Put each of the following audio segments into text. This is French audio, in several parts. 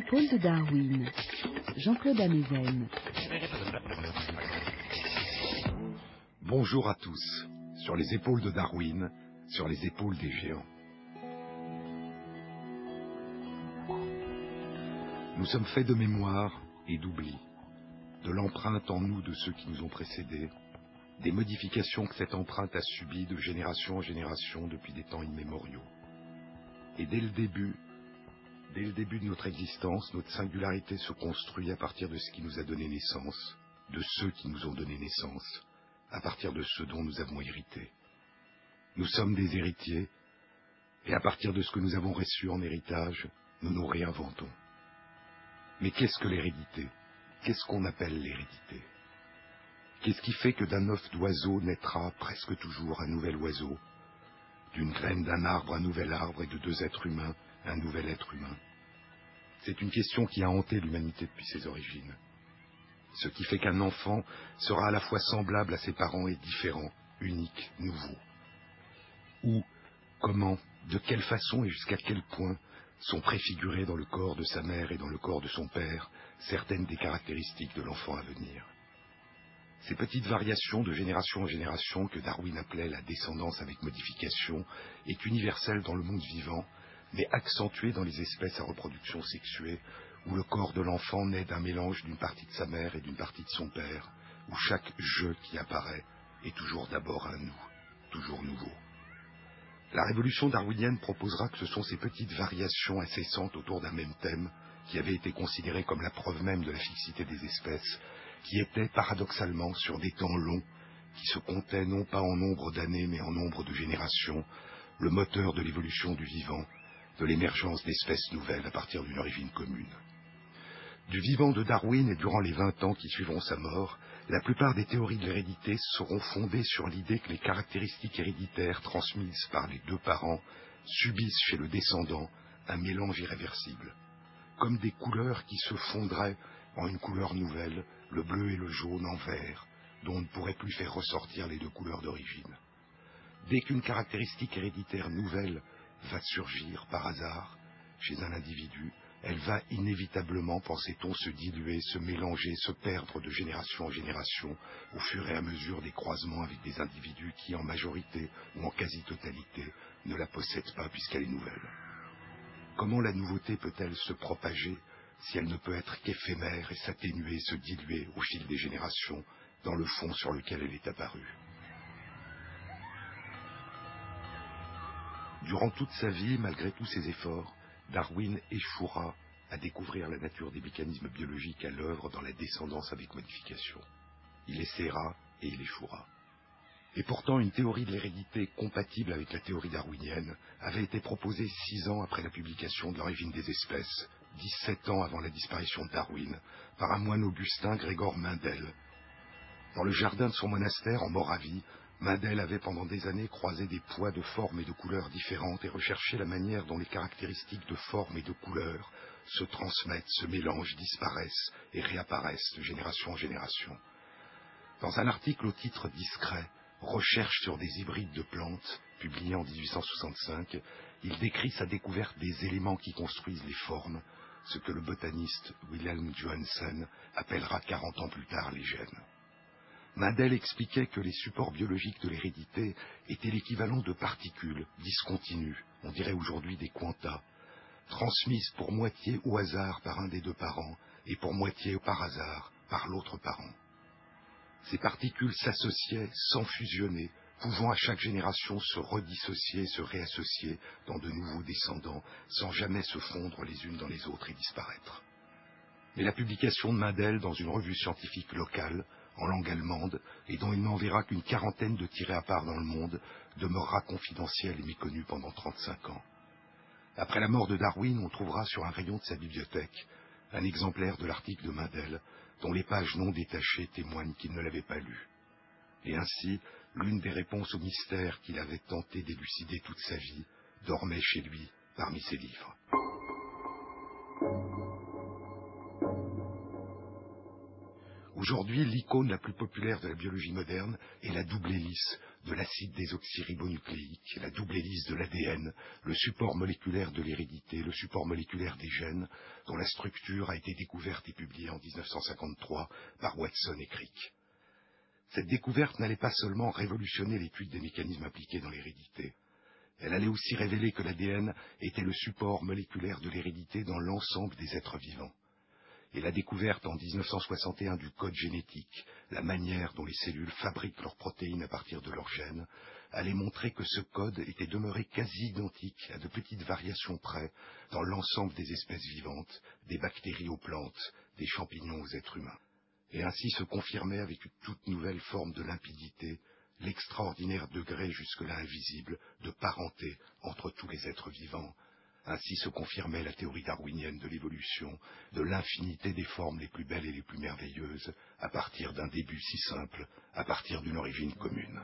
Épaules de Darwin, Jean-Claude Amezen. Bonjour à tous. Sur les épaules de Darwin, sur les épaules des géants. Nous sommes faits de mémoire et d'oubli, de l'empreinte en nous de ceux qui nous ont précédés, des modifications que cette empreinte a subies de génération en génération depuis des temps immémoriaux. Et dès le début, dès le début de notre existence, notre singularité se construit à partir de ce qui nous a donné naissance, de ceux qui nous ont donné naissance, à partir de ce dont nous avons hérité. Nous sommes des héritiers, et à partir de ce que nous avons reçu en héritage, nous nous réinventons. Mais qu'est-ce que l'hérédité? Qu'est-ce qu'on appelle l'hérédité? Qu'est-ce qui fait que d'un œuf d'oiseau naîtra presque toujours un nouvel oiseau, d'une graine d'un arbre un nouvel arbre et de deux êtres humains un nouvel être humain C'est une question qui a hanté l'humanité depuis ses origines. Ce qui fait qu'un enfant sera à la fois semblable à ses parents et différent, unique, nouveau. Où, comment, de quelle façon et jusqu'à quel point sont préfigurées dans le corps de sa mère et dans le corps de son père certaines des caractéristiques de l'enfant à venir. Ces petites variations de génération en génération que Darwin appelait la descendance avec modification est universelle dans le monde vivant, mais accentuée dans les espèces à reproduction sexuée, où le corps de l'enfant naît d'un mélange d'une partie de sa mère et d'une partie de son père, où chaque je qui apparaît est toujours d'abord un nous, toujours nouveau. La révolution darwinienne proposera que ce sont ces petites variations incessantes autour d'un même thème, qui avaient été considérées comme la preuve même de la fixité des espèces, qui étaient paradoxalement sur des temps longs, qui se comptaient non pas en nombre d'années mais en nombre de générations, le moteur de l'évolution du vivant, de l'émergence d'espèces nouvelles à partir d'une origine commune. Du vivant de Darwin et durant les vingt ans qui suivront sa mort, la plupart des théories de l'hérédité seront fondées sur l'idée que les caractéristiques héréditaires transmises par les deux parents subissent chez le descendant un mélange irréversible, comme des couleurs qui se fondraient en une couleur nouvelle, le bleu et le jaune en vert, dont on ne pourrait plus faire ressortir les deux couleurs d'origine. Dès qu'une caractéristique héréditaire nouvelle va surgir par hasard chez un individu, elle va inévitablement, pensait-on, se diluer, se mélanger, se perdre de génération en génération au fur et à mesure des croisements avec des individus qui, en majorité ou en quasi-totalité, ne la possèdent pas puisqu'elle est nouvelle. Comment la nouveauté peut-elle se propager si elle ne peut être qu'éphémère et s'atténuer, se diluer au fil des générations dans le fond sur lequel elle est apparue? Durant toute sa vie, malgré tous ses efforts, Darwin échouera à découvrir la nature des mécanismes biologiques à l'œuvre dans la descendance avec modification. Il essaiera et il échouera. Et pourtant, une théorie de l'hérédité compatible avec la théorie darwinienne avait été proposée six ans après la publication de l'origine des espèces, dix-sept ans avant la disparition de Darwin, par un moine augustin Grégor Mendel. Dans le jardin de son monastère en Moravie, Mendel avait pendant des années croisé des poids de formes et de couleurs différentes et recherché la manière dont les caractéristiques de forme et de couleurs se transmettent, se mélangent, disparaissent et réapparaissent de génération en génération. Dans un article au titre discret, Recherche sur des hybrides de plantes, publié en 1865, il décrit sa découverte des éléments qui construisent les formes, ce que le botaniste Wilhelm Johansen appellera 40 ans plus tard les gènes. Mendel expliquait que les supports biologiques de l'hérédité étaient l'équivalent de particules discontinues, on dirait aujourd'hui des quantas, transmises pour moitié au hasard par un des deux parents et pour moitié par hasard par l'autre parent. Ces particules s'associaient sans fusionner, pouvant à chaque génération se redissocier, se réassocier dans de nouveaux descendants, sans jamais se fondre les unes dans les autres et disparaître. Mais la publication de Mendel dans une revue scientifique locale en langue allemande, et dont il n'enverra qu'une quarantaine de tirés à part dans le monde, demeurera confidentielle et méconnue pendant 35 ans. Après la mort de Darwin, on trouvera sur un rayon de sa bibliothèque un exemplaire de l'article de Mendel, dont les pages non détachées témoignent qu'il ne l'avait pas lu. Et ainsi, l'une des réponses au mystère qu'il avait tenté d'élucider toute sa vie dormait chez lui parmi ses livres. Aujourd'hui, l'icône la plus populaire de la biologie moderne est la double hélice, de l'acide désoxyribonucléique, la double hélice de l'ADN, le support moléculaire de l'hérédité, le support moléculaire des gènes, dont la structure a été découverte et publiée en 1953 par Watson et Crick. Cette découverte n'allait pas seulement révolutionner l'étude des mécanismes impliqués dans l'hérédité, elle allait aussi révéler que l'ADN était le support moléculaire de l'hérédité dans l'ensemble des êtres vivants et la découverte en 1961 du code génétique, la manière dont les cellules fabriquent leurs protéines à partir de leurs gènes, allait montrer que ce code était demeuré quasi identique à de petites variations près dans l'ensemble des espèces vivantes, des bactéries aux plantes, des champignons aux êtres humains. Et ainsi se confirmait avec une toute nouvelle forme de limpidité l'extraordinaire degré jusque-là invisible de parenté entre tous les êtres vivants, ainsi se confirmait la théorie darwinienne de l'évolution, de l'infinité des formes les plus belles et les plus merveilleuses, à partir d'un début si simple, à partir d'une origine commune.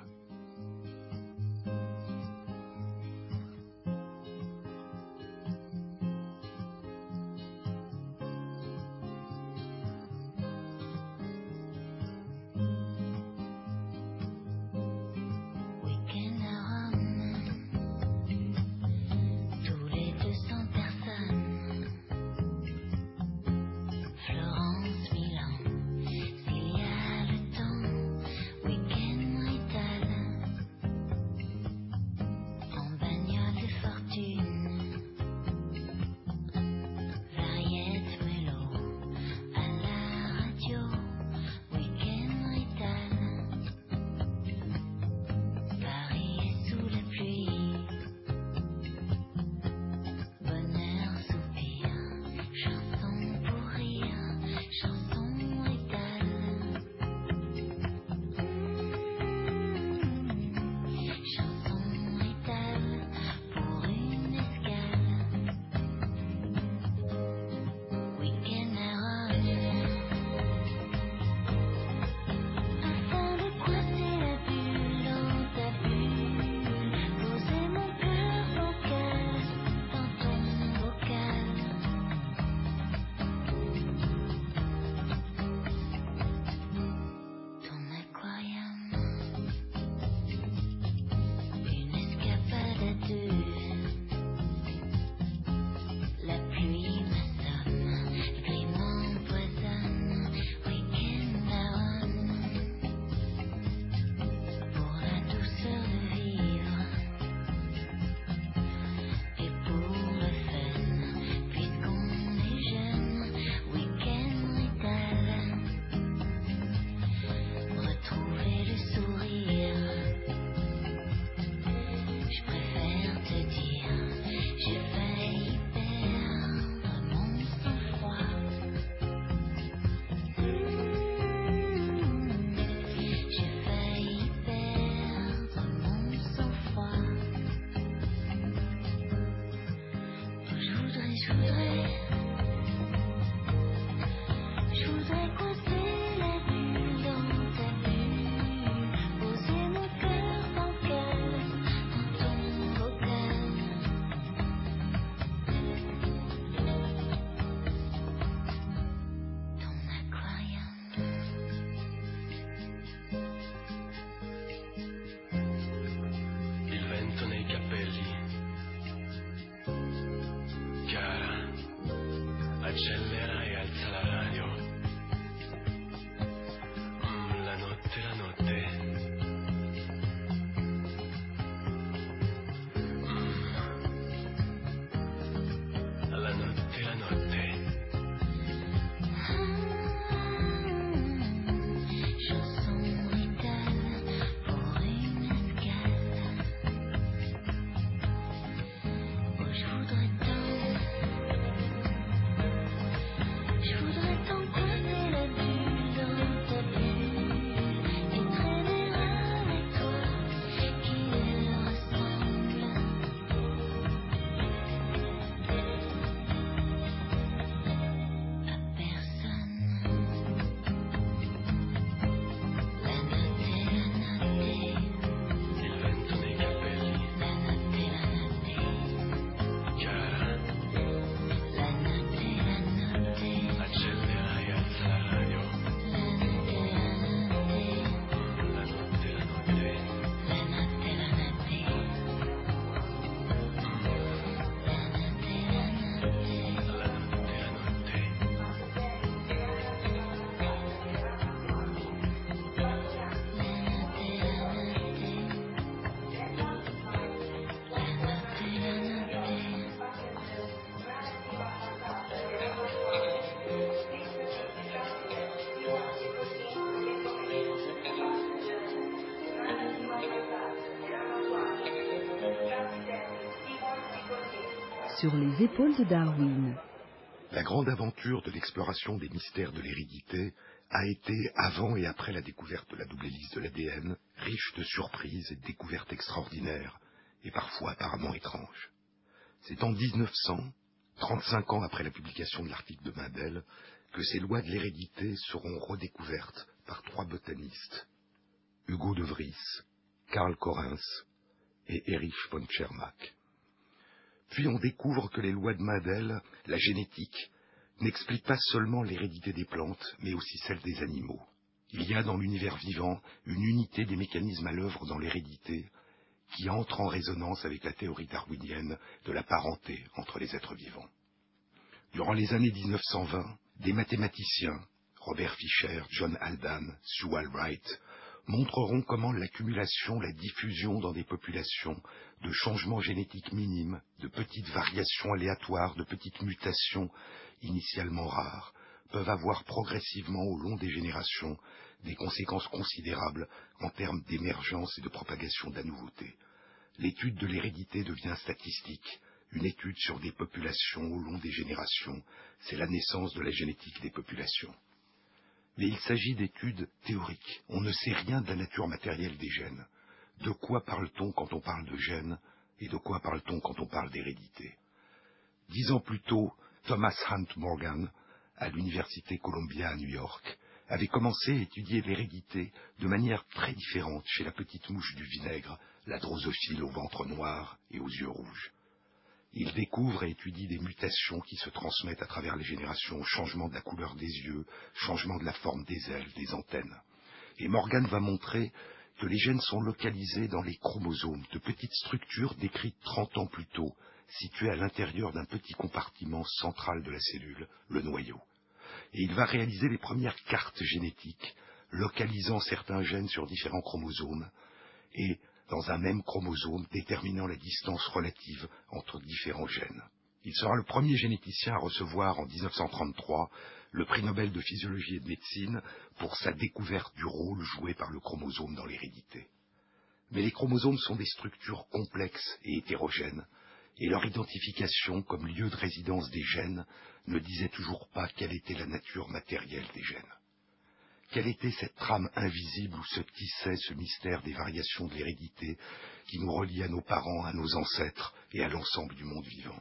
Les épaules de Darwin. La grande aventure de l'exploration des mystères de l'hérédité a été, avant et après la découverte de la double hélice de l'ADN, riche de surprises et de découvertes extraordinaires, et parfois apparemment étranges. C'est en 1900, 35 ans après la publication de l'article de Mendel, que ces lois de l'hérédité seront redécouvertes par trois botanistes, Hugo de Vries, Karl Correns et Erich von Tschermak. Puis on découvre que les lois de Mendel, la génétique, n'expliquent pas seulement l'hérédité des plantes, mais aussi celle des animaux. Il y a dans l'univers vivant une unité des mécanismes à l'œuvre dans l'hérédité qui entre en résonance avec la théorie darwinienne de la parenté entre les êtres vivants. Durant les années 1920, des mathématiciens, Robert Fischer, John Aldan, Sewell Wright, montreront comment l'accumulation, la diffusion dans des populations de changements génétiques minimes, de petites variations aléatoires, de petites mutations initialement rares, peuvent avoir progressivement au long des générations des conséquences considérables en termes d'émergence et de propagation de la nouveauté. L'étude de l'hérédité devient statistique, une étude sur des populations au long des générations, c'est la naissance de la génétique des populations. Mais il s'agit d'études théoriques. On ne sait rien de la nature matérielle des gènes. De quoi parle-t-on quand on parle de gènes et de quoi parle-t-on quand on parle d'hérédité? Dix ans plus tôt, Thomas Hunt Morgan, à l'Université Columbia à New York, avait commencé à étudier l'hérédité de manière très différente chez la petite mouche du vinaigre, la drosophile au ventre noir et aux yeux rouges. Il découvre et étudie des mutations qui se transmettent à travers les générations, changement de la couleur des yeux, changement de la forme des ailes, des antennes. Et Morgan va montrer que les gènes sont localisés dans les chromosomes, de petites structures décrites 30 ans plus tôt, situées à l'intérieur d'un petit compartiment central de la cellule, le noyau. Et il va réaliser les premières cartes génétiques, localisant certains gènes sur différents chromosomes, et dans un même chromosome déterminant la distance relative entre différents gènes. Il sera le premier généticien à recevoir en 1933 le prix Nobel de physiologie et de médecine pour sa découverte du rôle joué par le chromosome dans l'hérédité. Mais les chromosomes sont des structures complexes et hétérogènes, et leur identification comme lieu de résidence des gènes ne disait toujours pas quelle était la nature matérielle des gènes. Quelle était cette trame invisible où se tissait ce mystère des variations de l'hérédité qui nous relie à nos parents, à nos ancêtres et à l'ensemble du monde vivant?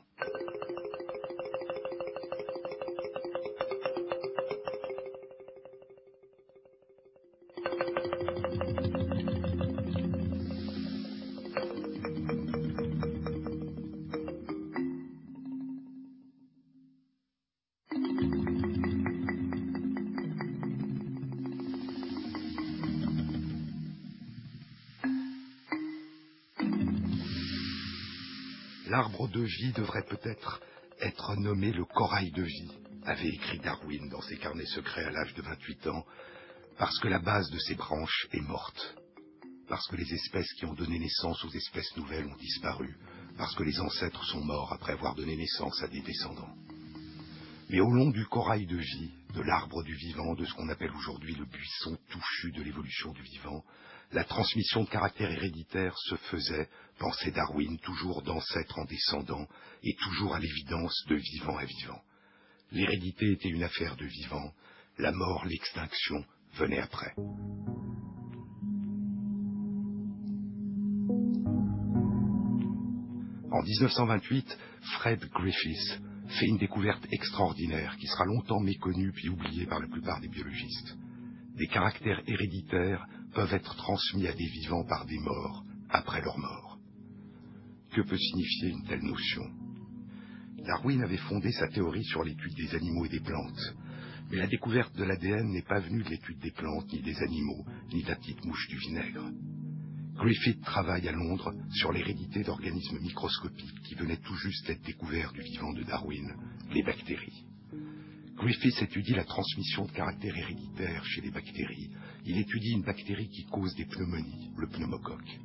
De vie devrait peut-être être nommé le corail de vie, avait écrit Darwin dans ses carnets secrets à l'âge de 28 ans, parce que la base de ses branches est morte, parce que les espèces qui ont donné naissance aux espèces nouvelles ont disparu, parce que les ancêtres sont morts après avoir donné naissance à des descendants. Mais au long du corail de vie, de l'arbre du vivant, de ce qu'on appelle aujourd'hui le buisson touffu de l'évolution du vivant, la transmission de caractère héréditaire se faisait, pensait Darwin, toujours d'ancêtre en descendant, et toujours à l'évidence de vivant à vivant. L'hérédité était une affaire de vivant, la mort, l'extinction venaient après. En 1928, Fred Griffiths fait une découverte extraordinaire qui sera longtemps méconnue puis oubliée par la plupart des biologistes. Des caractères héréditaires peuvent être transmis à des vivants par des morts après leur mort. Que peut signifier une telle notion? Darwin avait fondé sa théorie sur l'étude des animaux et des plantes, mais la découverte de l'ADN n'est pas venue de l'étude des plantes, ni des animaux, ni de la petite mouche du vinaigre. Griffith travaille à Londres sur l'hérédité d'organismes microscopiques qui venaient tout juste d'être découverts du vivant de Darwin, les bactéries. Griffith étudie la transmission de caractères héréditaires chez les bactéries. Il étudie une bactérie qui cause des pneumonies, le pneumocoque.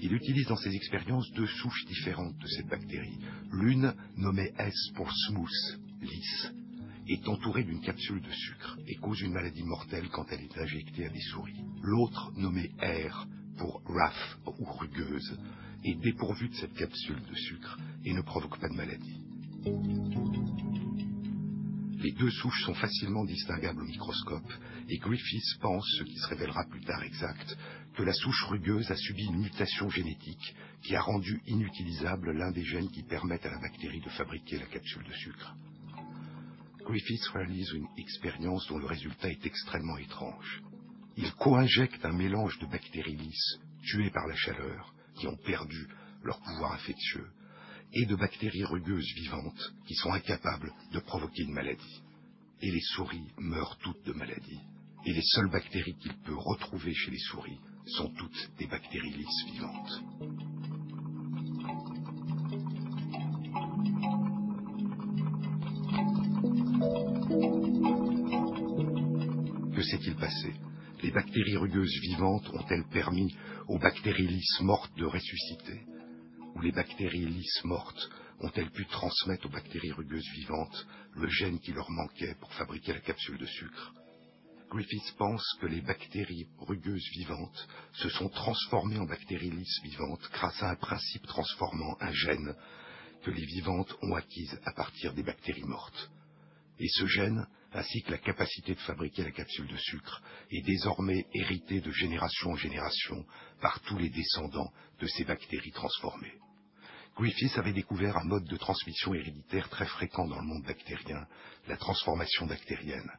Il utilise dans ses expériences deux souches différentes de cette bactérie. L'une, nommée S pour smooth, lisse, est entourée d'une capsule de sucre et cause une maladie mortelle quand elle est injectée à des souris. L'autre, nommée R pour rough ou rugueuse, est dépourvu de cette capsule de sucre et ne provoque pas de maladie. Les deux souches sont facilement distinguables au microscope et Griffiths pense, ce qui se révélera plus tard exact, que la souche rugueuse a subi une mutation génétique qui a rendu inutilisable l'un des gènes qui permettent à la bactérie de fabriquer la capsule de sucre. Griffiths réalise une expérience dont le résultat est extrêmement étrange. Il co-injecte un mélange de bactéries lisses tuées par la chaleur, qui ont perdu leur pouvoir infectieux, et de bactéries rugueuses vivantes qui sont incapables de provoquer une maladie. Et les souris meurent toutes de maladie. Et les seules bactéries qu'il peut retrouver chez les souris sont toutes des bactéries lisses vivantes. Que s'est-il passé? Les bactéries rugueuses vivantes ont-elles permis aux bactéries lisses mortes de ressusciter? Ou les bactéries lisses mortes ont-elles pu transmettre aux bactéries rugueuses vivantes le gène qui leur manquait pour fabriquer la capsule de sucre Griffiths pense que les bactéries rugueuses vivantes se sont transformées en bactéries lisses vivantes grâce à un principe transformant un gène que les vivantes ont acquise à partir des bactéries mortes. Et ce gène, ainsi que la capacité de fabriquer la capsule de sucre, est désormais hérité de génération en génération par tous les descendants de ces bactéries transformées. Griffiths avait découvert un mode de transmission héréditaire très fréquent dans le monde bactérien, la transformation bactérienne,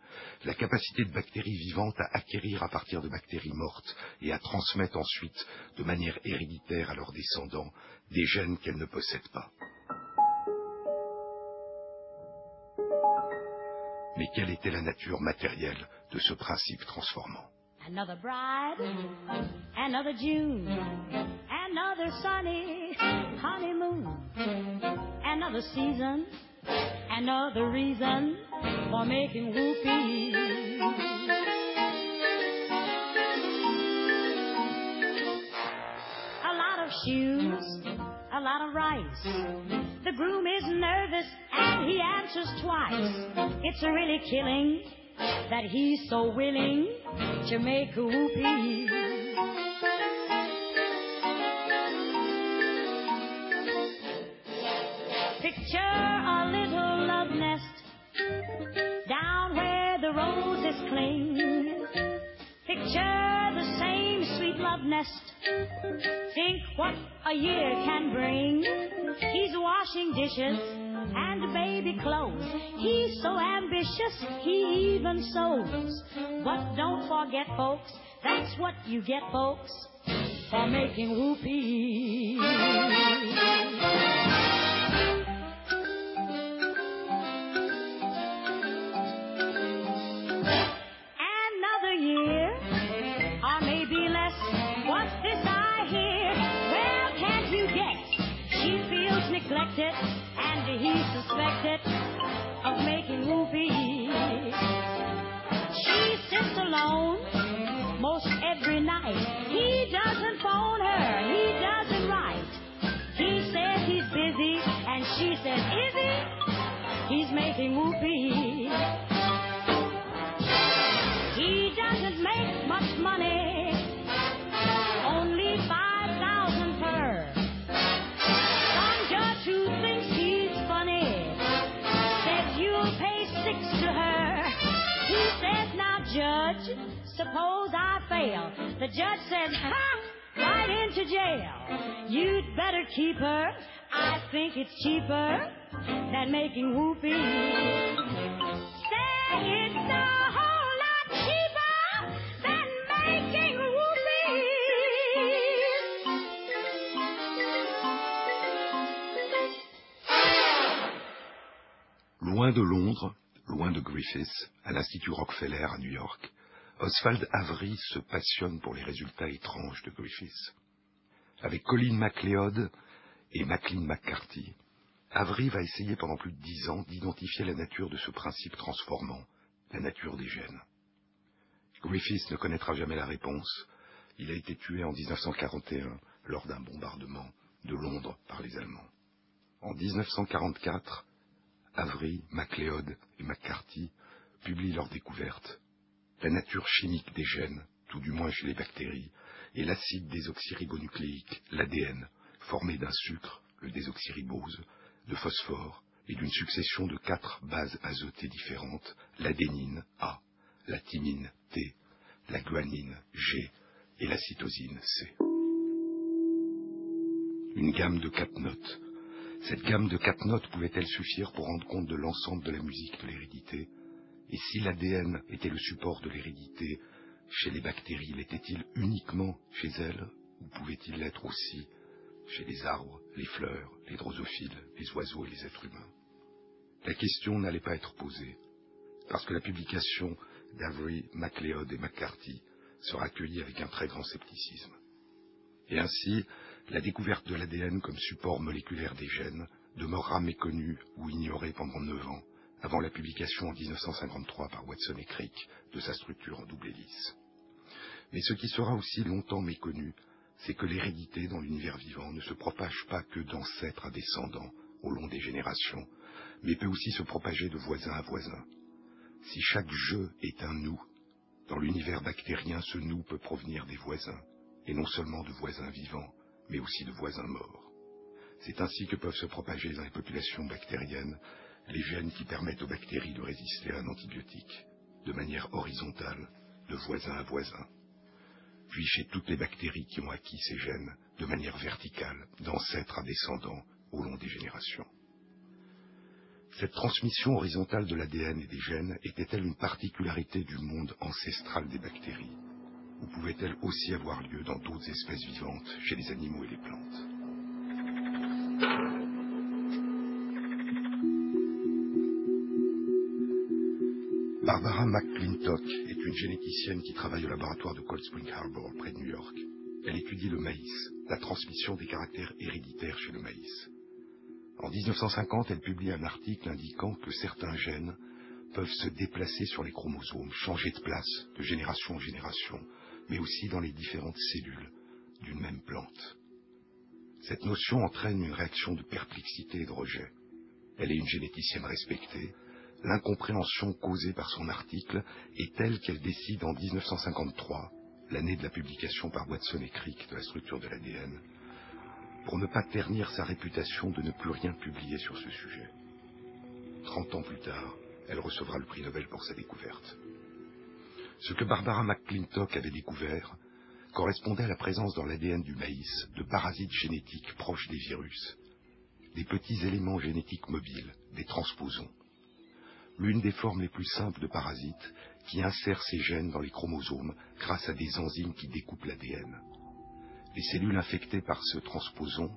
la capacité de bactéries vivantes à acquérir à partir de bactéries mortes et à transmettre ensuite de manière héréditaire à leurs descendants des gènes qu'elles ne possèdent pas. Mais quelle était la nature matérielle de ce principe transformant? Another bride, mm-hmm. another June, mm-hmm. another sunny honeymoon, another season, another reason for making whoopee. A lot of shoes, a lot of rice. The groom is nervous and he answers twice. It's really killing that he's so willing to make whoopee. Picture a little love nest down where the roses cling. Picture love nest. Think what a year can bring. He's washing dishes and baby clothes. He's so ambitious, he even sews. But don't forget, folks, that's what you get, folks, for making whoopee. And suspected of making. She sits alone most every night. He doesn't phone her, he doesn't write. He says he's busy, and she says, Is he? He's making. He doesn't make much money, I fail. The judge says, ha, right into jail. You'd better keep her. I think it's cheaper than making whoopee. Say it's a whole lot cheaper than making whoopee. Loin de Londres, loin de Griffiths, à l'Institut Rockefeller à New York, Oswald Avery se passionne pour les résultats étranges de Griffiths. Avec Colin MacLeod et Maclean McCarthy, Avery va essayer pendant plus de dix ans d'identifier la nature de ce principe transformant, la nature des gènes. Griffiths ne connaîtra jamais la réponse. Il a été tué en 1941 lors d'un bombardement de Londres par les Allemands. En 1944, Avery, MacLeod et McCarthy publient leur découverte. La nature chimique des gènes, tout du moins chez les bactéries, et l'acide désoxyribonucléique, l'ADN, formé d'un sucre, le désoxyribose, de phosphore et d'une succession de quatre bases azotées différentes, l'adénine A, la thymine T, la guanine G et la cytosine C. Une gamme de quatre notes. Cette gamme de quatre notes pouvait-elle suffire pour rendre compte de l'ensemble de la musique de l'hérédité? Et si l'ADN était le support de l'hérédité, chez les bactéries, l'était-il uniquement chez elles ou pouvait-il l'être aussi chez les arbres, les fleurs, les drosophiles, les oiseaux et les êtres humains? La question n'allait pas être posée, parce que la publication d'Avery, MacLeod et McCarthy sera accueillie avec un très grand scepticisme. Et ainsi, la découverte de l'ADN comme support moléculaire des gènes demeurera méconnue ou ignorée pendant neuf ans, avant la publication en 1953 par Watson et Crick de sa structure en double hélice. Mais ce qui sera aussi longtemps méconnu, c'est que l'hérédité dans l'univers vivant ne se propage pas que d'ancêtre à descendant au long des générations, mais peut aussi se propager de voisin à voisin. Si chaque jeu est un nous, dans l'univers bactérien, ce nous peut provenir des voisins, et non seulement de voisins vivants, mais aussi de voisins morts. C'est ainsi que peuvent se propager dans les populations bactériennes les gènes qui permettent aux bactéries de résister à un antibiotique, de manière horizontale, de voisin à voisin. Puis chez toutes les bactéries qui ont acquis ces gènes, de manière verticale, d'ancêtre à descendant, au long des générations. Cette transmission horizontale de l'ADN et des gènes était-elle une particularité du monde ancestral des bactéries Ou pouvait-elle aussi avoir lieu dans d'autres espèces vivantes, chez les animaux et les plantes? Barbara McClintock est une généticienne qui travaille au laboratoire de Cold Spring Harbor, près de New York. Elle étudie le maïs, la transmission des caractères héréditaires chez le maïs. En 1950, elle publie un article indiquant que certains gènes peuvent se déplacer sur les chromosomes, changer de place de génération en génération, mais aussi dans les différentes cellules d'une même plante. Cette notion entraîne une réaction de perplexité et de rejet. Elle est une généticienne respectée. L'incompréhension causée par son article est telle qu'elle décide en 1953, l'année de la publication par Watson et Crick de la structure de l'ADN, pour ne pas ternir sa réputation de ne plus rien publier sur ce sujet. Trente ans plus tard, elle recevra le prix Nobel pour sa découverte. Ce que Barbara McClintock avait découvert correspondait à la présence dans l'ADN du maïs de parasites génétiques proches des virus, des petits éléments génétiques mobiles, des transposons. L'une des formes les plus simples de parasites qui insèrent ces gènes dans les chromosomes grâce à des enzymes qui découpent l'ADN. Les cellules infectées par ce transposon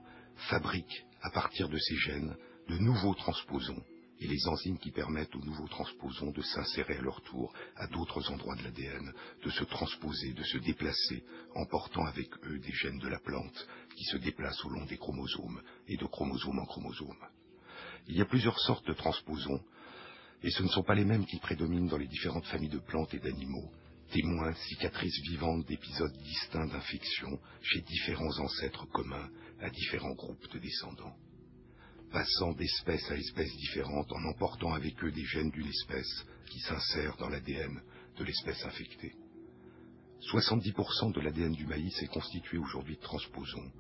fabriquent, à partir de ces gènes, de nouveaux transposons et les enzymes qui permettent aux nouveaux transposons de s'insérer à leur tour à d'autres endroits de l'ADN, de se transposer, de se déplacer, en portant avec eux des gènes de la plante qui se déplacent au long des chromosomes et de chromosome en chromosome. Il y a plusieurs sortes de transposons, et ce ne sont pas les mêmes qui prédominent dans les différentes familles de plantes et d'animaux, témoins, cicatrices vivantes d'épisodes distincts d'infection chez différents ancêtres communs à différents groupes de descendants. Passant d'espèce à espèce différente en emportant avec eux des gènes d'une espèce qui s'insèrent dans l'ADN de l'espèce infectée. 70% de l'ADN du maïs est constitué aujourd'hui de transposons.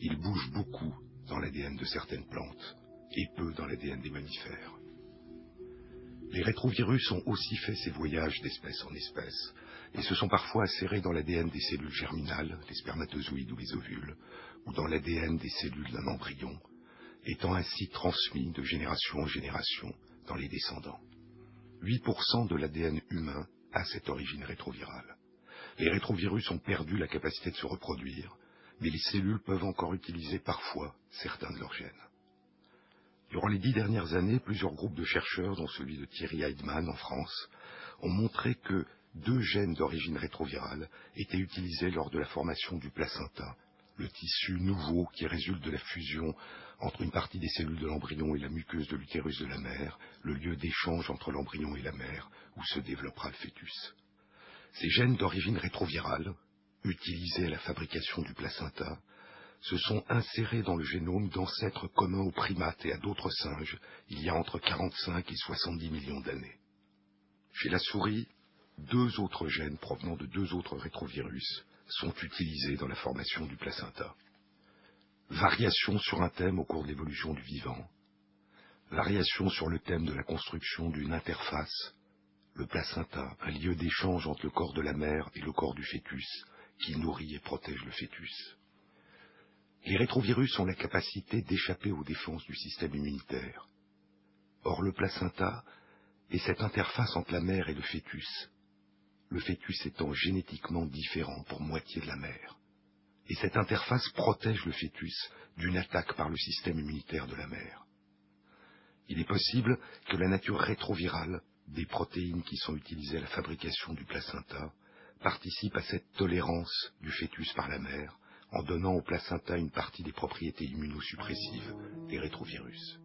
Il bouge beaucoup dans l'ADN de certaines plantes et peu dans l'ADN des mammifères. Les rétrovirus ont aussi fait ces voyages d'espèce en espèce et se sont parfois insérés dans l'ADN des cellules germinales, les spermatozoïdes ou les ovules, ou dans l'ADN des cellules d'un embryon, étant ainsi transmis de génération en génération dans les descendants. 8% de l'ADN humain a cette origine rétrovirale. Les rétrovirus ont perdu la capacité de se reproduire, mais les cellules peuvent encore utiliser parfois certains de leurs gènes. Durant les dix dernières années, plusieurs groupes de chercheurs, dont celui de Thierry Heidmann en France, ont montré que deux gènes d'origine rétrovirale étaient utilisés lors de la formation du placenta, le tissu nouveau qui résulte de la fusion entre une partie des cellules de l'embryon et la muqueuse de l'utérus de la mère, le lieu d'échange entre l'embryon et la mère, où se développera le fœtus. Ces gènes d'origine rétrovirale, utilisés à la fabrication du placenta, se sont insérés dans le génome d'ancêtres communs aux primates et à d'autres singes il y a entre 45 et 70 millions d'années. Chez la souris, deux autres gènes provenant de deux autres rétrovirus sont utilisés dans la formation du placenta. Variation sur un thème au cours de l'évolution du vivant. Variation sur le thème de la construction d'une interface, le placenta, un lieu d'échange entre le corps de la mère et le corps du fœtus, qui nourrit et protège le fœtus. Les rétrovirus ont la capacité d'échapper aux défenses du système immunitaire. Or, le placenta est cette interface entre la mère et le fœtus, le fœtus étant génétiquement différent pour moitié de la mère. Et cette interface protège le fœtus d'une attaque par le système immunitaire de la mère. Il est possible que la nature rétrovirale des protéines qui sont utilisées à la fabrication du placenta participe à cette tolérance du fœtus par la mère en donnant au placenta une partie des propriétés immunosuppressives des rétrovirus.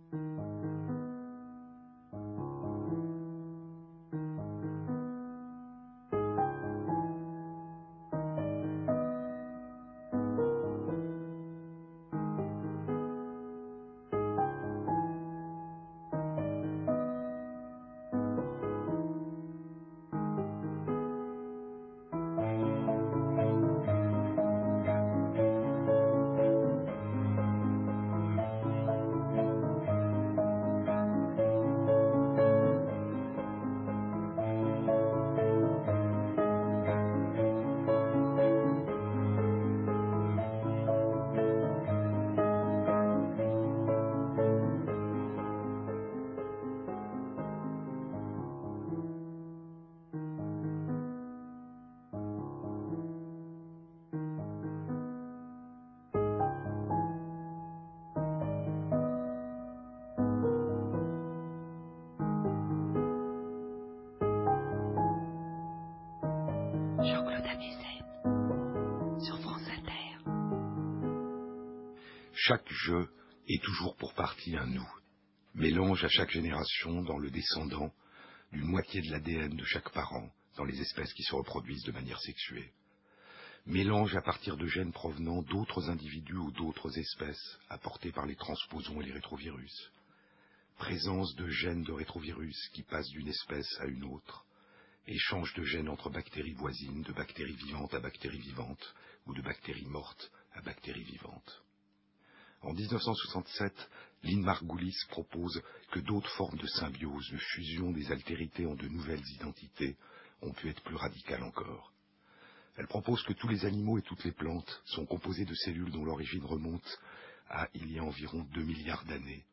Chaque je est toujours pour partie un nous, mélange à chaque génération dans le descendant d'une moitié de l'ADN de chaque parent dans les espèces qui se reproduisent de manière sexuée, mélange à partir de gènes provenant d'autres individus ou d'autres espèces apportés par les transposons et les rétrovirus, présence de gènes de rétrovirus qui passent d'une espèce à une autre, échange de gènes entre bactéries voisines, de bactéries vivantes à bactéries vivantes, ou de bactéries mortes à bactéries vivantes. En 1967, Lynn Margulis propose que d'autres formes de symbiose, de fusion des altérités en de nouvelles identités, ont pu être plus radicales encore. Elle propose que tous les animaux et toutes les plantes sont composés de cellules dont l'origine remonte à il y a environ 2 milliards d'années,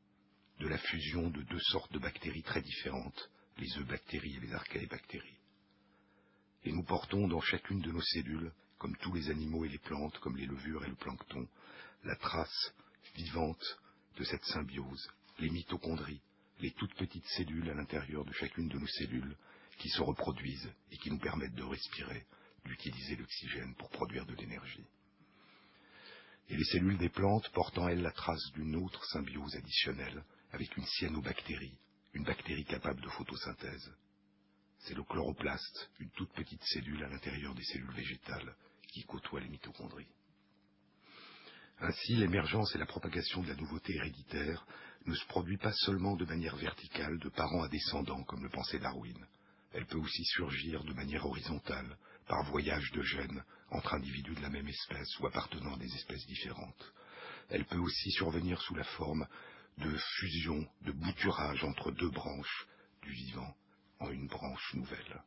de la fusion de deux sortes de bactéries très différentes, les eubactéries et les archaébactéries. Et nous portons dans chacune de nos cellules, comme tous les animaux et les plantes, comme les levures et le plancton, la trace vivantes de cette symbiose, les mitochondries, les toutes petites cellules à l'intérieur de chacune de nos cellules qui se reproduisent et qui nous permettent de respirer, d'utiliser l'oxygène pour produire de l'énergie. Et les cellules des plantes portent en elles la trace d'une autre symbiose additionnelle avec une cyanobactérie, une bactérie capable de photosynthèse. C'est le chloroplaste, une toute petite cellule à l'intérieur des cellules végétales qui côtoie les mitochondries. Ainsi, l'émergence et la propagation de la nouveauté héréditaire ne se produit pas seulement de manière verticale, de parents à descendants, comme le pensait Darwin. Elle peut aussi surgir de manière horizontale, par voyage de gènes entre individus de la même espèce ou appartenant à des espèces différentes. Elle peut aussi survenir sous la forme de fusion, de bouturage entre deux branches du vivant en une branche nouvelle.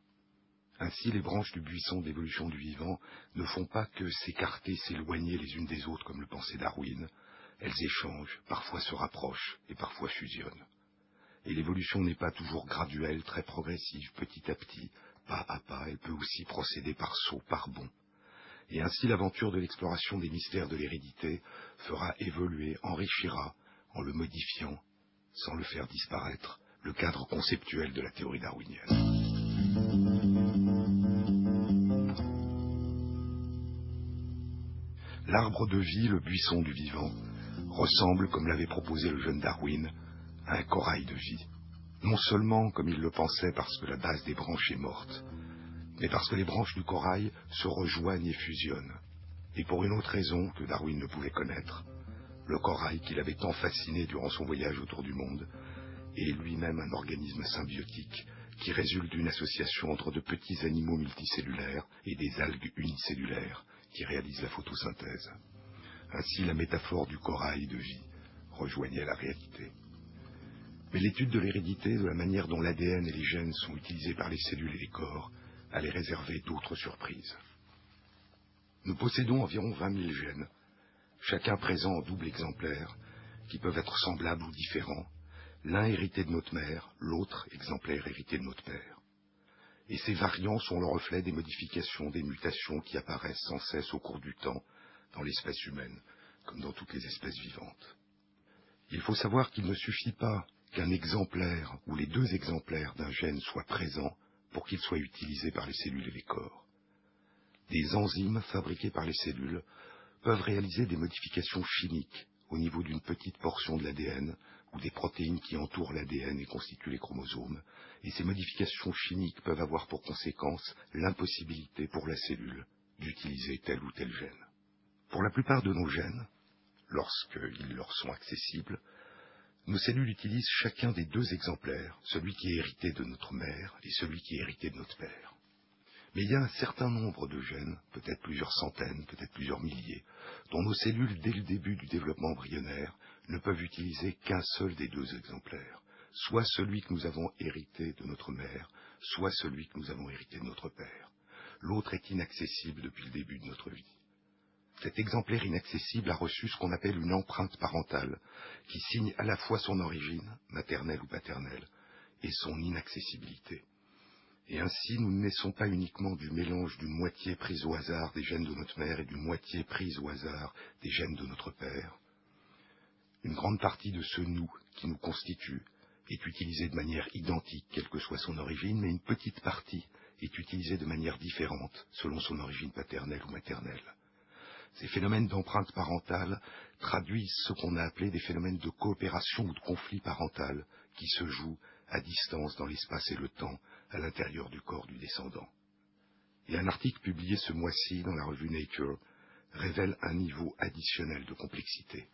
Ainsi, les branches du buisson d'évolution du vivant ne font pas que s'écarter, s'éloigner les unes des autres comme le pensait Darwin. Elles échangent, parfois se rapprochent et parfois fusionnent. Et l'évolution n'est pas toujours graduelle, très progressive, petit à petit, pas à pas, elle peut aussi procéder par saut, par bond. Et ainsi l'aventure de l'exploration des mystères de l'hérédité fera évoluer, enrichira, en le modifiant, sans le faire disparaître, le cadre conceptuel de la théorie darwinienne. L'arbre de vie, le buisson du vivant, ressemble, comme l'avait proposé le jeune Darwin, à un corail de vie. Non seulement, comme il le pensait, parce que la base des branches est morte, mais parce que les branches du corail se rejoignent et fusionnent. Et pour une autre raison que Darwin ne pouvait connaître, le corail qui l'avait tant fasciné durant son voyage autour du monde est lui-même un organisme symbiotique qui résulte d'une association entre de petits animaux multicellulaires et des algues unicellulaires qui réalise la photosynthèse. Ainsi la métaphore du corail de vie rejoignait la réalité. Mais l'étude de l'hérédité, de la manière dont l'ADN et les gènes sont utilisés par les cellules et les corps, allait réserver d'autres surprises. Nous possédons environ 20 000 gènes, chacun présent en double exemplaire, qui peuvent être semblables ou différents, l'un hérité de notre mère, l'autre exemplaire hérité de notre père. Et ces variants sont le reflet des modifications, des mutations qui apparaissent sans cesse au cours du temps dans l'espèce humaine, comme dans toutes les espèces vivantes. Il faut savoir qu'il ne suffit pas qu'un exemplaire ou les deux exemplaires d'un gène soient présents pour qu'il soit utilisé par les cellules et les corps. Des enzymes fabriquées par les cellules peuvent réaliser des modifications chimiques au niveau d'une petite portion de l'ADN ou des protéines qui entourent l'ADN et constituent les chromosomes, et ces modifications chimiques peuvent avoir pour conséquence l'impossibilité pour la cellule d'utiliser tel ou tel gène. Pour la plupart de nos gènes, lorsqu'ils leur sont accessibles, nos cellules utilisent chacun des deux exemplaires, celui qui est hérité de notre mère et celui qui est hérité de notre père. Mais il y a un certain nombre de gènes, peut-être plusieurs centaines, peut-être plusieurs milliers, dont nos cellules, dès le début du développement embryonnaire, ne peuvent utiliser qu'un seul des deux exemplaires, soit celui que nous avons hérité de notre mère, soit celui que nous avons hérité de notre père. L'autre est inaccessible depuis le début de notre vie. Cet exemplaire inaccessible a reçu ce qu'on appelle une empreinte parentale, qui signe à la fois son origine, maternelle ou paternelle, et son inaccessibilité. Et ainsi, nous ne naissons pas uniquement du mélange d'une moitié prise au hasard des gènes de notre mère et d'une moitié prise au hasard des gènes de notre père. Une grande partie de ce nous qui nous constitue est utilisée de manière identique, quelle que soit son origine, mais une petite partie est utilisée de manière différente selon son origine paternelle ou maternelle. Ces phénomènes d'empreinte parentale traduisent ce qu'on a appelé des phénomènes de coopération ou de conflit parental qui se jouent à distance dans l'espace et le temps à l'intérieur du corps du descendant. Et un article publié ce mois-ci dans la revue Nature révèle un niveau additionnel de complexité.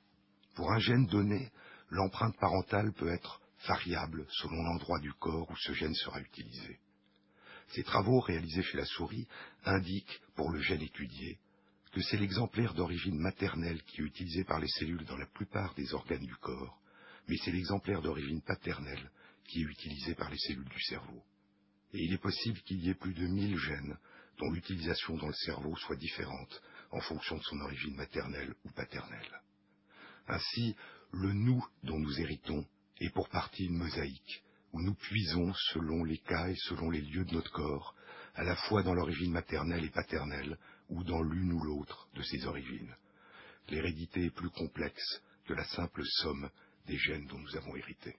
Pour un gène donné, l'empreinte parentale peut être variable selon l'endroit du corps où ce gène sera utilisé. Ces travaux réalisés chez la souris indiquent, pour le gène étudié, que c'est l'exemplaire d'origine maternelle qui est utilisé par les cellules dans la plupart des organes du corps, mais c'est l'exemplaire d'origine paternelle qui est utilisé par les cellules du cerveau. Et il est possible qu'il y ait plus de mille gènes dont l'utilisation dans le cerveau soit différente en fonction de son origine maternelle ou paternelle. Ainsi, le nous dont nous héritons est pour partie une mosaïque, où nous puisons selon les cas et selon les lieux de notre corps, à la fois dans l'origine maternelle et paternelle, ou dans l'une ou l'autre de ses origines. L'hérédité est plus complexe que la simple somme des gènes dont nous avons hérité.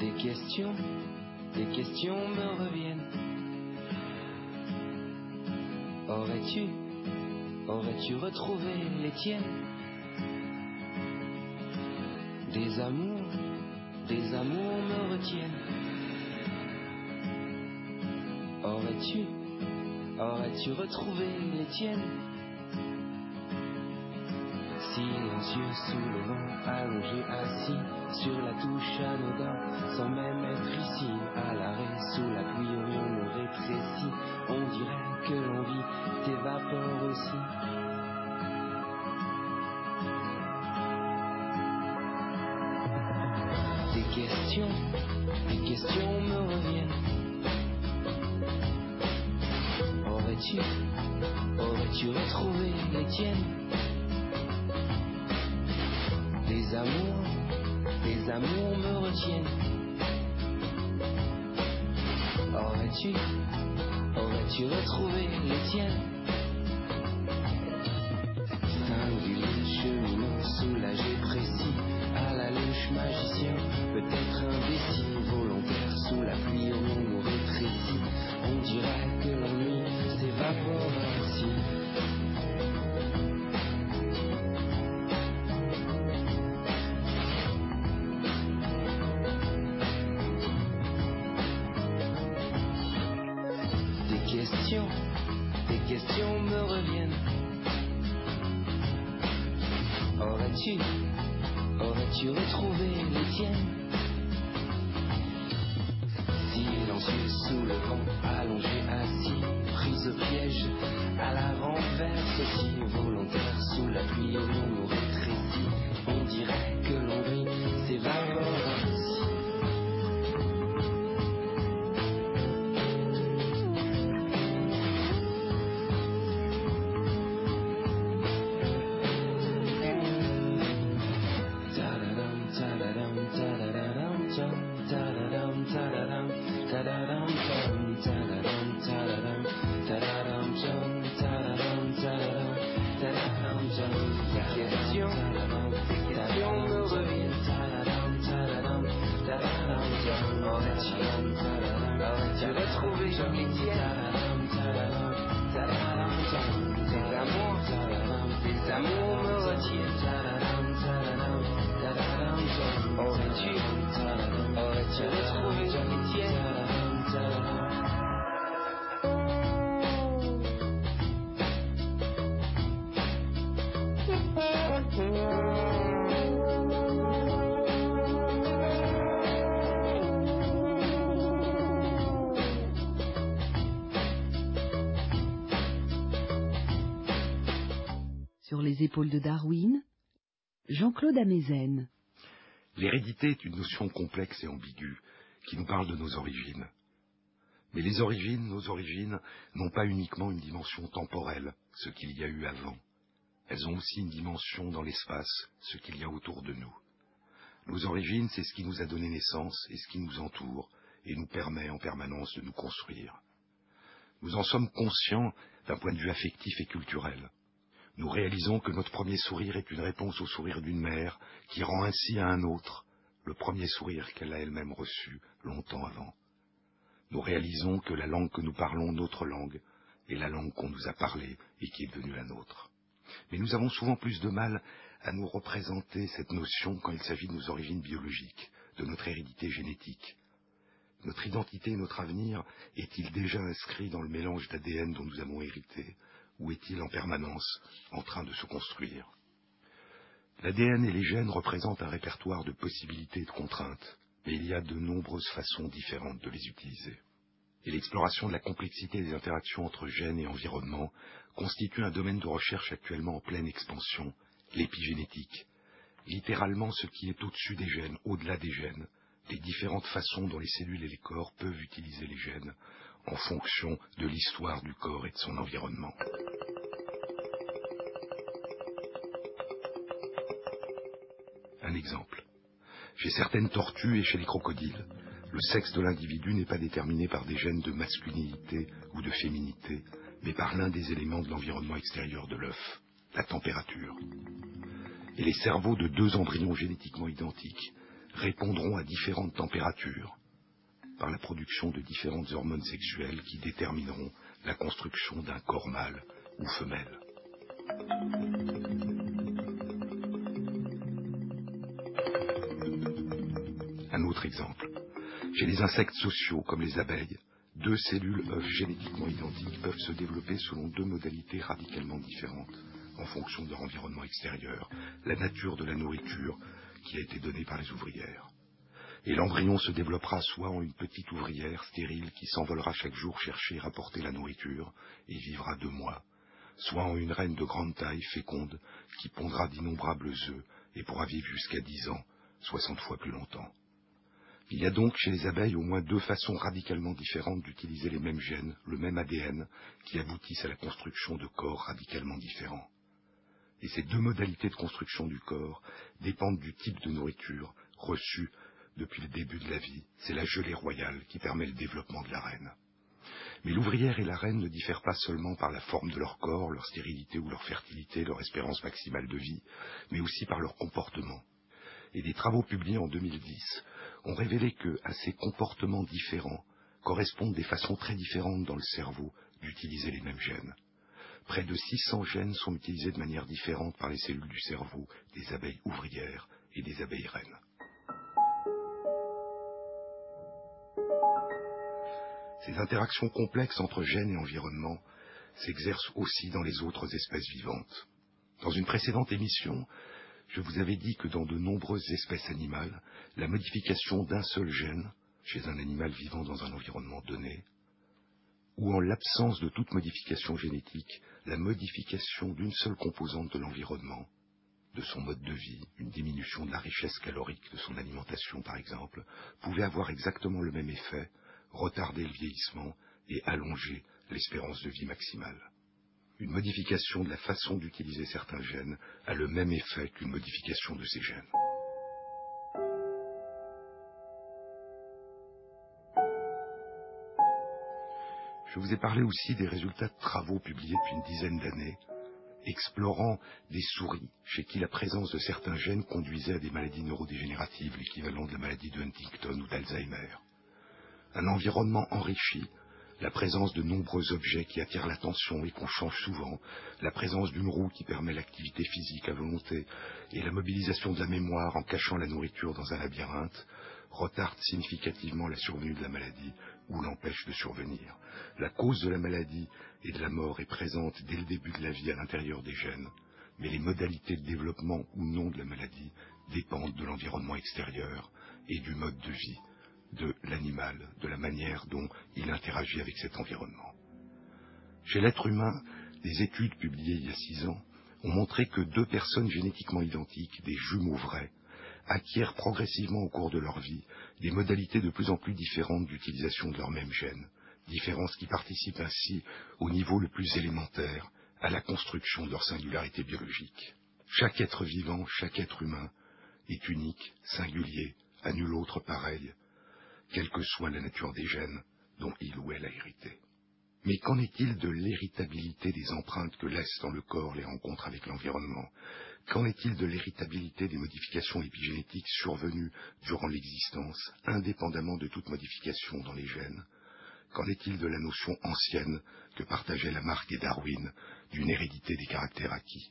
Des questions, des questions me reviennent. Aurais-tu Aurais-tu retrouvé les tiennes? Des amours, des amours me retiennent. Aurais-tu, aurais-tu retrouvé les tiennes? Silencieux sous le vent, allongé assis sur la touche anodin, sans même être ici, à l'arrêt, sous la pluie, on me rétrécit. On dirait que l'envie t'évapore aussi. Des questions, des questions me reviennent. Aurais-tu, aurais-tu retrouvé les tiennes? Des amours, des amours me retiennent. Aurais-tu, aurais-tu retrouvé les tiennes Aurais-tu aurais-tu, retrouvé les tiennes Silencieux sous le vent, allongé assis, prise au piège, à la renverse aussi, volontaire sous la pluie, long nous rétrécit, on dirait De Darwin, Jean-Claude Amezen. L'hérédité est une notion complexe et ambiguë qui nous parle de nos origines. Mais les origines, nos origines, n'ont pas uniquement une dimension temporelle, ce qu'il y a eu avant. Elles ont aussi une dimension dans l'espace, ce qu'il y a autour de nous. Nos origines, c'est ce qui nous a donné naissance et ce qui nous entoure et nous permet en permanence de nous construire. Nous en sommes conscients d'un point de vue affectif et culturel. Nous réalisons que notre premier sourire est une réponse au sourire d'une mère qui rend ainsi à un autre le premier sourire qu'elle a elle-même reçu longtemps avant. Nous réalisons que la langue que nous parlons, notre langue, est la langue qu'on nous a parlée et qui est devenue la nôtre. Mais nous avons souvent plus de mal à nous représenter cette notion quand il s'agit de nos origines biologiques, de notre hérédité génétique. Notre identité et notre avenir est-il déjà inscrit dans le mélange d'ADN dont nous avons hérité, ou est-il en permanence en train de se construire? L'ADN et les gènes représentent un répertoire de possibilités et de contraintes, mais il y a de nombreuses façons différentes de les utiliser. Et l'exploration de la complexité des interactions entre gènes et environnement constitue un domaine de recherche actuellement en pleine expansion, l'épigénétique, littéralement ce qui est au-dessus des gènes, au-delà des gènes, les différentes façons dont les cellules et les corps peuvent utiliser les gènes en fonction de l'histoire du corps et de son environnement. Un exemple. Chez certaines tortues et chez les crocodiles, le sexe de l'individu n'est pas déterminé par des gènes de masculinité ou de féminité, mais par l'un des éléments de l'environnement extérieur de l'œuf, la température. Et les cerveaux de deux embryons génétiquement identiques répondront à différentes températures par la production de différentes hormones sexuelles qui détermineront la construction d'un corps mâle ou femelle. Un autre exemple. Chez les insectes sociaux comme les abeilles, deux cellules œufs génétiquement identiques peuvent se développer selon deux modalités radicalement différentes en fonction de leur environnement extérieur, la nature de la nourriture qui a été donnée par les ouvrières. Et l'embryon se développera soit en une petite ouvrière stérile qui s'envolera chaque jour chercher et rapporter la nourriture et vivra deux mois, soit en une reine de grande taille féconde qui pondra d'innombrables œufs et pourra vivre jusqu'à dix ans, soixante fois plus longtemps. Il y a donc chez les abeilles au moins deux façons radicalement différentes d'utiliser les mêmes gènes, le même ADN, qui aboutissent à la construction de corps radicalement différents. Et ces deux modalités de construction du corps dépendent du type de nourriture reçue depuis le début de la vie. C'est la gelée royale qui permet le développement de la reine. Mais l'ouvrière et la reine ne diffèrent pas seulement par la forme de leur corps, leur stérilité ou leur fertilité, leur espérance maximale de vie, mais aussi par leur comportement. Et des travaux publiés en 2010 ont révélé que, à ces comportements différents, correspondent des façons très différentes dans le cerveau d'utiliser les mêmes gènes. Près de 600 gènes sont utilisés de manière différente par les cellules du cerveau des abeilles ouvrières et des abeilles reines. Ces interactions complexes entre gènes et environnement s'exercent aussi dans les autres espèces vivantes. Dans une précédente émission, je vous avais dit que dans de nombreuses espèces animales, la modification d'un seul gène, chez un animal vivant dans un environnement donné, ou en l'absence de toute modification génétique, la modification d'une seule composante de l'environnement, de son mode de vie, une diminution de la richesse calorique de son alimentation par exemple, pouvait avoir exactement le même effet, retarder le vieillissement et allonger l'espérance de vie maximale. Une modification de la façon d'utiliser certains gènes a le même effet qu'une modification de ces gènes. Je vous ai parlé aussi des résultats de travaux publiés depuis une dizaine d'années, explorant des souris chez qui la présence de certains gènes conduisait à des maladies neurodégénératives, l'équivalent de la maladie de Huntington ou d'Alzheimer. Un environnement enrichi, la présence de nombreux objets qui attirent l'attention et qu'on change souvent, la présence d'une roue qui permet l'activité physique à volonté, et la mobilisation de la mémoire en cachant la nourriture dans un labyrinthe, retardent significativement la survenue de la maladie ou l'empêche de survenir. La cause de la maladie et de la mort est présente dès le début de la vie à l'intérieur des gènes, mais les modalités de développement ou non de la maladie dépendent de l'environnement extérieur et du mode de vie de l'animal, de la manière dont il interagit avec cet environnement. Chez l'être humain, des études publiées il y a six ans ont montré que deux personnes génétiquement identiques, des jumeaux vrais, acquièrent progressivement au cours de leur vie des modalités de plus en plus différentes d'utilisation de leur même gène, différences qui participent ainsi au niveau le plus élémentaire à la construction de leur singularité biologique. Chaque être vivant, chaque être humain est unique, singulier, à nul autre pareil, quelle que soit la nature des gènes dont il ou elle a hérité. Mais qu'en est-il de l'héritabilité des empreintes que laissent dans le corps les rencontres avec l'environnement? Qu'en est-il de l'héritabilité des modifications épigénétiques survenues durant l'existence, indépendamment de toute modification dans les gènes? Qu'en est-il de la notion ancienne que partageaient Lamarck et Darwin d'une hérédité des caractères acquis?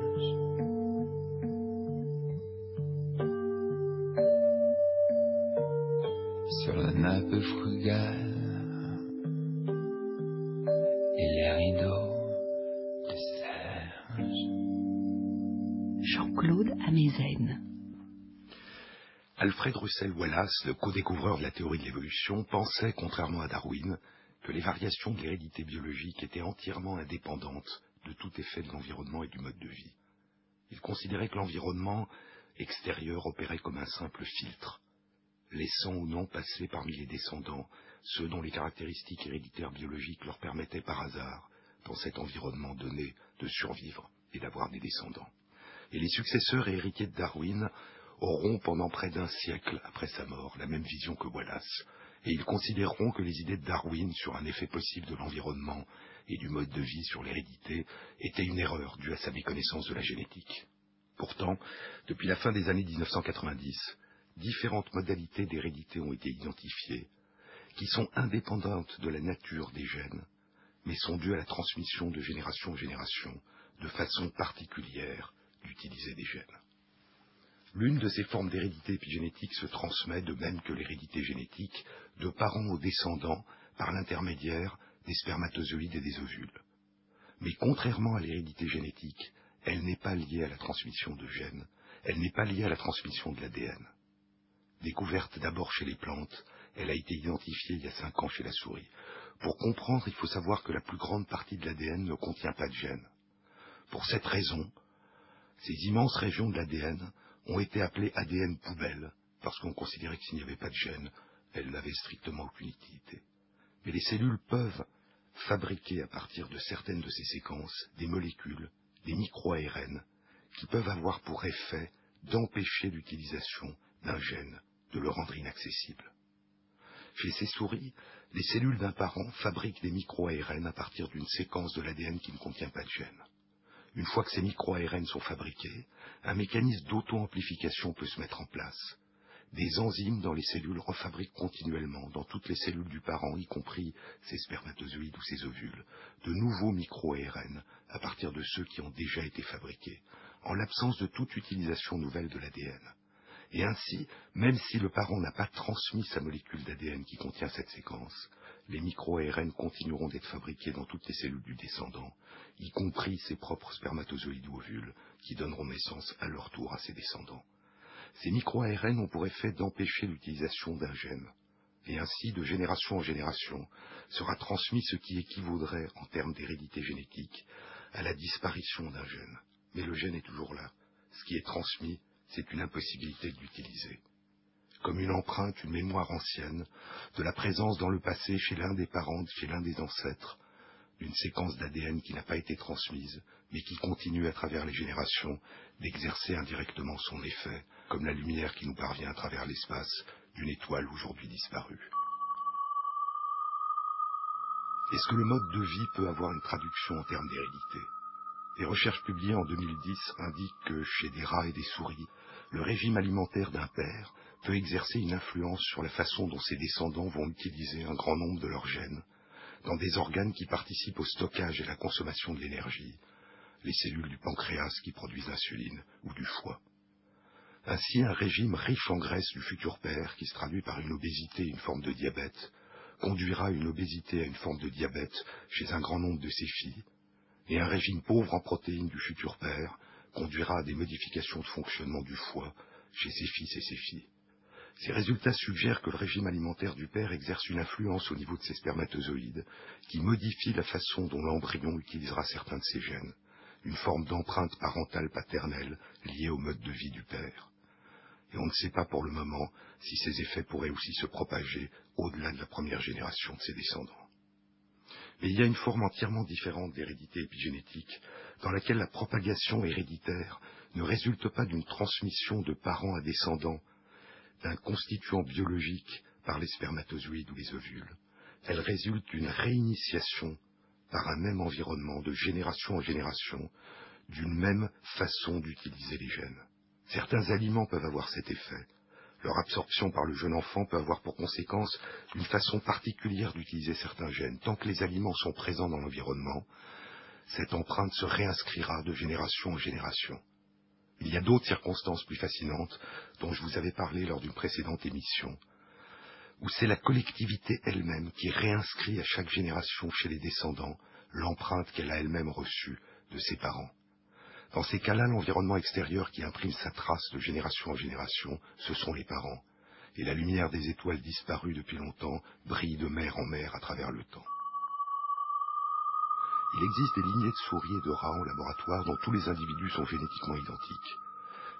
Russel Wallace, le co-découvreur de la théorie de l'évolution, pensait, contrairement à Darwin, que les variations de l'hérédité biologique étaient entièrement indépendantes de tout effet de l'environnement et du mode de vie. Il considérait que l'environnement extérieur opérait comme un simple filtre, laissant ou non passer parmi les descendants ceux dont les caractéristiques héréditaires biologiques leur permettaient par hasard, dans cet environnement donné, de survivre et d'avoir des descendants. Et les successeurs et héritiers de Darwin auront pendant près d'un siècle après sa mort la même vision que Wallace, et ils considéreront que les idées de Darwin sur un effet possible de l'environnement et du mode de vie sur l'hérédité étaient une erreur due à sa méconnaissance de la génétique. Pourtant, depuis la fin des années 1990, différentes modalités d'hérédité ont été identifiées, qui sont indépendantes de la nature des gènes mais sont dues à la transmission de génération en génération de façon particulière d'utiliser des gènes. L'une de ces formes d'hérédité épigénétique se transmet, de même que l'hérédité génétique, de parents aux descendants par l'intermédiaire des spermatozoïdes et des ovules. Mais contrairement à l'hérédité génétique, elle n'est pas liée à la transmission de gènes, elle n'est pas liée à la transmission de l'ADN. Découverte d'abord chez les plantes, elle a été identifiée il y a cinq ans chez la souris. Pour comprendre, il faut savoir que la plus grande partie de l'ADN ne contient pas de gènes. Pour cette raison, ces immenses régions de l'ADN ont été appelées ADN poubelles, parce qu'on considérait que s'il n'y avait pas de gènes, elles n'avaient strictement aucune utilité. Mais les cellules peuvent fabriquer à partir de certaines de ces séquences des molécules, des micro-ARN, qui peuvent avoir pour effet d'empêcher l'utilisation d'un gène, de le rendre inaccessible. Chez ces souris, les cellules d'un parent fabriquent des micro-ARN à partir d'une séquence de l'ADN qui ne contient pas de gène. Une fois que ces micro-ARN sont fabriqués, un mécanisme d'auto-amplification peut se mettre en place. Des enzymes dans les cellules refabriquent continuellement, dans toutes les cellules du parent, y compris ses spermatozoïdes ou ses ovules, de nouveaux micro-ARN à partir de ceux qui ont déjà été fabriqués, en l'absence de toute utilisation nouvelle de l'ADN. Et ainsi, même si le parent n'a pas transmis sa molécule d'ADN qui contient cette séquence, les micro-ARN continueront d'être fabriqués dans toutes les cellules du descendant, y compris ses propres spermatozoïdes ou ovules, qui donneront naissance à leur tour à ses descendants. Ces micro-ARN ont pour effet d'empêcher l'utilisation d'un gène, et ainsi, de génération en génération, sera transmis ce qui équivaudrait, en termes d'hérédité génétique, à la disparition d'un gène. Mais le gène est toujours là. Ce qui est transmis, c'est une impossibilité de l'utiliser. Comme une empreinte, une mémoire ancienne, de la présence dans le passé chez l'un des parents, chez l'un des ancêtres, d'une séquence d'ADN qui n'a pas été transmise, mais qui continue à travers les générations d'exercer indirectement son effet, comme la lumière qui nous parvient à travers l'espace d'une étoile aujourd'hui disparue. Est-ce que le mode de vie peut avoir une traduction en termes d'hérédité? Les recherches publiées en 2010 indiquent que chez des rats et des souris, le régime alimentaire d'un père peut exercer une influence sur la façon dont ses descendants vont utiliser un grand nombre de leurs gènes dans des organes qui participent au stockage et à la consommation de l'énergie, les cellules du pancréas qui produisent l'insuline ou du foie. Ainsi, un régime riche en graisse du futur père, qui se traduit par une obésité et une forme de diabète, conduira une obésité à une forme de diabète chez un grand nombre de ses filles, et un régime pauvre en protéines du futur père conduira à des modifications de fonctionnement du foie chez ses fils et ses filles. Ces résultats suggèrent que le régime alimentaire du père exerce une influence au niveau de ses spermatozoïdes, qui modifie la façon dont l'embryon utilisera certains de ses gènes, une forme d'empreinte parentale paternelle liée au mode de vie du père. Et on ne sait pas pour le moment si ces effets pourraient aussi se propager au-delà de la première génération de ses descendants. Mais il y a une forme entièrement différente d'hérédité épigénétique, dans laquelle la propagation héréditaire ne résulte pas d'une transmission de parents à descendants d'un constituant biologique par les spermatozoïdes ou les ovules. Elle résulte d'une réinitiation par un même environnement de génération en génération d'une même façon d'utiliser les gènes. Certains aliments peuvent avoir cet effet. Leur absorption par le jeune enfant peut avoir pour conséquence une façon particulière d'utiliser certains gènes. Tant que les aliments sont présents dans l'environnement, cette empreinte se réinscrira de génération en génération. Il y a d'autres circonstances plus fascinantes dont je vous avais parlé lors d'une précédente émission, où c'est la collectivité elle-même qui réinscrit à chaque génération chez les descendants l'empreinte qu'elle a elle-même reçue de ses parents. Dans ces cas-là, l'environnement extérieur qui imprime sa trace de génération en génération, ce sont les parents, et la lumière des étoiles disparues depuis longtemps brille de mer en mer à travers le temps. Il existe des lignées de souris et de rats en laboratoire dont tous les individus sont génétiquement identiques.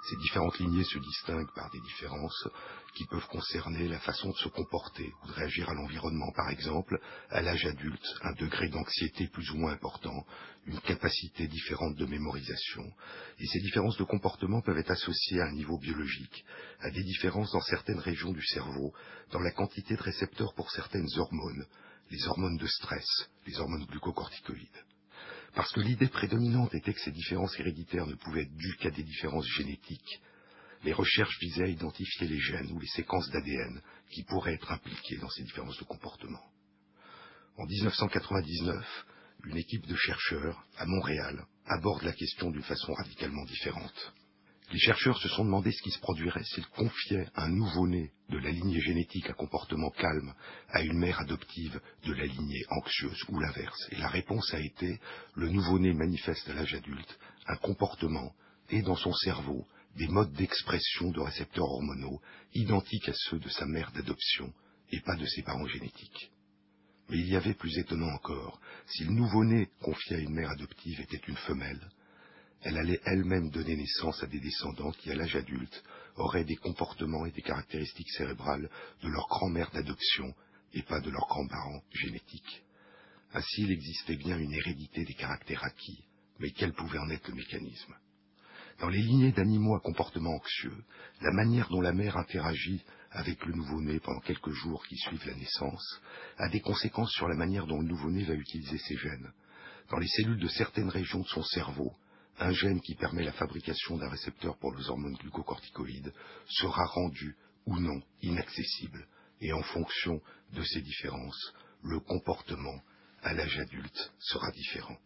Ces différentes lignées se distinguent par des différences qui peuvent concerner la façon de se comporter ou de réagir à l'environnement, par exemple, à l'âge adulte, un degré d'anxiété plus ou moins important, une capacité différente de mémorisation. Et ces différences de comportement peuvent être associées à un niveau biologique, à des différences dans certaines régions du cerveau, dans la quantité de récepteurs pour certaines hormones, les hormones de stress, les hormones glucocorticoïdes. Parce que l'idée prédominante était que ces différences héréditaires ne pouvaient être dues qu'à des différences génétiques, les recherches visaient à identifier les gènes ou les séquences d'ADN qui pourraient être impliquées dans ces différences de comportement. En 1999, une équipe de chercheurs, à Montréal, aborde la question d'une façon radicalement différente. Les chercheurs se sont demandé ce qui se produirait s'ils confiaient un nouveau-né de la lignée génétique à comportement calme à une mère adoptive de la lignée anxieuse ou l'inverse. Et la réponse a été le nouveau-né manifeste à l'âge adulte un comportement et dans son cerveau des modes d'expression de récepteurs hormonaux identiques à ceux de sa mère d'adoption et pas de ses parents génétiques. Mais il y avait plus étonnant encore, si le nouveau-né confié à une mère adoptive était une femelle, elle allait elle-même donner naissance à des descendants qui, à l'âge adulte, auraient des comportements et des caractéristiques cérébrales de leur grand-mère d'adoption et pas de leurs grands-parents génétiques. Ainsi, il existait bien une hérédité des caractères acquis, mais quel pouvait en être le mécanisme? Dans les lignées d'animaux à comportement anxieux, la manière dont la mère interagit avec le nouveau-né pendant quelques jours qui suivent la naissance a des conséquences sur la manière dont le nouveau-né va utiliser ses gènes. Dans les cellules de certaines régions de son cerveau, un gène qui permet la fabrication d'un récepteur pour les hormones glucocorticoïdes sera rendu ou non inaccessible, et en fonction de ces différences, le comportement à l'âge adulte sera différent.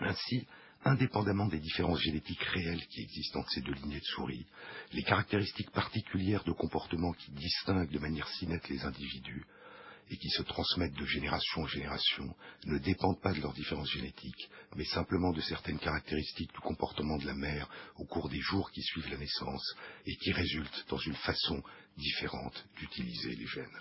Ainsi, indépendamment des différences génétiques réelles qui existent entre ces deux lignées de souris, les caractéristiques particulières de comportement qui distinguent de manière si nette les individus et qui se transmettent de génération en génération ne dépendent pas de leurs différences génétiques, mais simplement de certaines caractéristiques du comportement de la mère au cours des jours qui suivent la naissance et qui résultent dans une façon différente d'utiliser les gènes.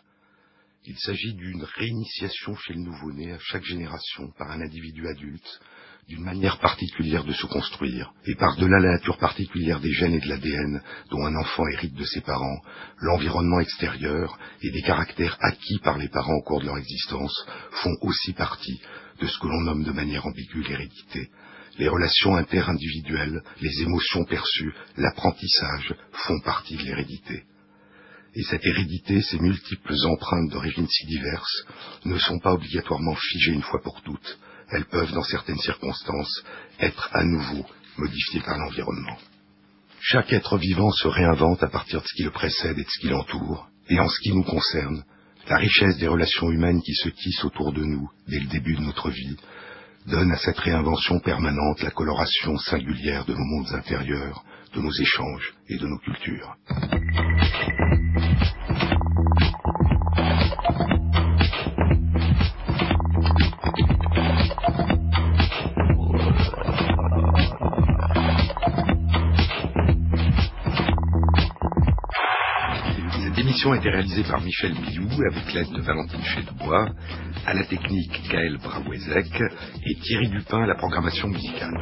Il s'agit d'une réinitiation chez le nouveau-né à chaque génération par un individu adulte d'une manière particulière de se construire, et par-delà la nature particulière des gènes et de l'ADN dont un enfant hérite de ses parents, l'environnement extérieur et des caractères acquis par les parents au cours de leur existence font aussi partie de ce que l'on nomme de manière ambiguë l'hérédité. Les relations interindividuelles, les émotions perçues, l'apprentissage font partie de l'hérédité. Et cette hérédité, ces multiples empreintes d'origine si diverses, ne sont pas obligatoirement figées une fois pour toutes elles peuvent, dans certaines circonstances, être à nouveau modifiées par l'environnement. Chaque être vivant se réinvente à partir de ce qui le précède et de ce qui l'entoure, et en ce qui nous concerne, la richesse des relations humaines qui se tissent autour de nous dès le début de notre vie donne à cette réinvention permanente la coloration singulière de nos mondes intérieurs, de nos échanges et de nos cultures. L'émission a été réalisée par Michel Bilou avec l'aide de Valentine Chédebois, à la technique Gaël Brawezek et Thierry Dupin à la programmation musicale.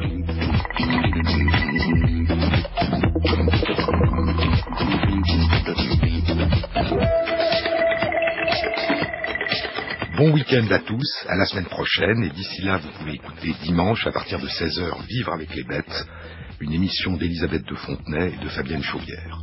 Bon week-end à tous, à la semaine prochaine, et d'ici là, vous pouvez écouter dimanche à partir de 16h Vivre avec les bêtes, une émission d'Elisabeth de Fontenay et de Fabienne Chauvière.